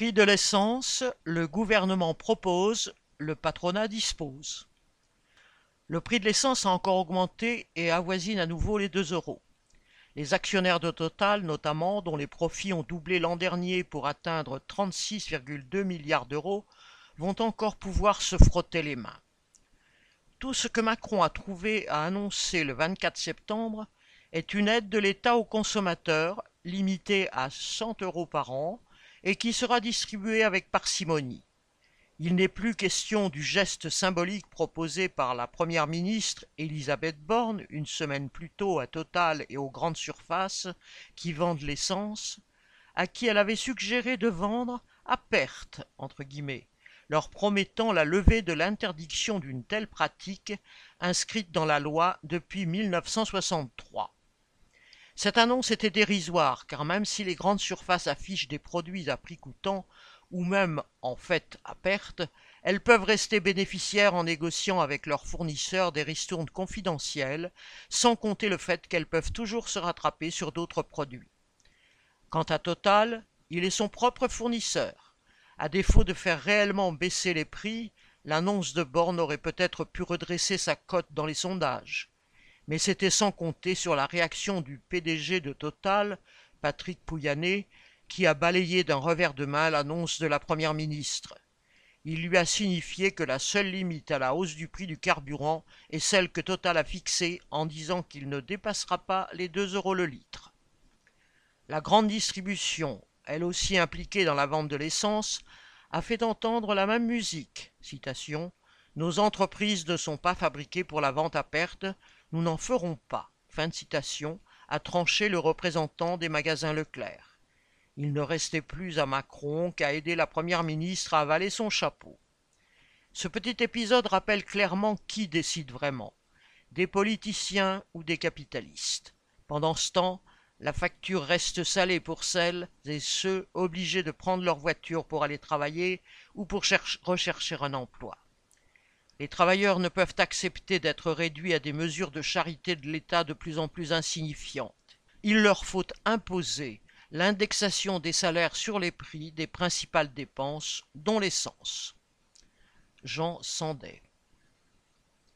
Prix de l'essence, le gouvernement propose, le patronat dispose. Le prix de l'essence a encore augmenté et avoisine à nouveau les 2 euros. Les actionnaires de Total, notamment, dont les profits ont doublé l'an dernier pour atteindre 36,2 milliards d'euros, vont encore pouvoir se frotter les mains. Tout ce que Macron a trouvé à annoncer le 24 septembre est une aide de l'État aux consommateurs, limitée à 100 euros par an, et qui sera distribuée avec parcimonie. Il n'est plus question du geste symbolique proposé par la première ministre Elisabeth Borne une semaine plus tôt à Total et aux grandes surfaces qui vendent l'essence, à qui elle avait suggéré de vendre à perte entre guillemets leur promettant la levée de l'interdiction d'une telle pratique inscrite dans la loi depuis 1963. Cette annonce était dérisoire, car même si les grandes surfaces affichent des produits à prix coûtant, ou même en fait à perte, elles peuvent rester bénéficiaires en négociant avec leurs fournisseurs des ristournes confidentielles, sans compter le fait qu'elles peuvent toujours se rattraper sur d'autres produits. Quant à Total, il est son propre fournisseur. À défaut de faire réellement baisser les prix, l'annonce de Borne aurait peut-être pu redresser sa cote dans les sondages. Mais c'était sans compter sur la réaction du PDG de Total, Patrick Pouyanné, qui a balayé d'un revers de main l'annonce de la première ministre. Il lui a signifié que la seule limite à la hausse du prix du carburant est celle que Total a fixée en disant qu'il ne dépassera pas les deux euros le litre. La grande distribution elle aussi impliquée dans la vente de l'essence, a fait entendre la même musique. Citation Nos entreprises ne sont pas fabriquées pour la vente à perte, nous n'en ferons pas. Fin de citation, a tranché le représentant des magasins Leclerc. Il ne restait plus à Macron qu'à aider la première ministre à avaler son chapeau. Ce petit épisode rappelle clairement qui décide vraiment des politiciens ou des capitalistes. Pendant ce temps, la facture reste salée pour celles et ceux obligés de prendre leur voiture pour aller travailler ou pour rechercher un emploi. Les travailleurs ne peuvent accepter d'être réduits à des mesures de charité de l'État de plus en plus insignifiantes. Il leur faut imposer l'indexation des salaires sur les prix des principales dépenses, dont l'essence. Jean Sandet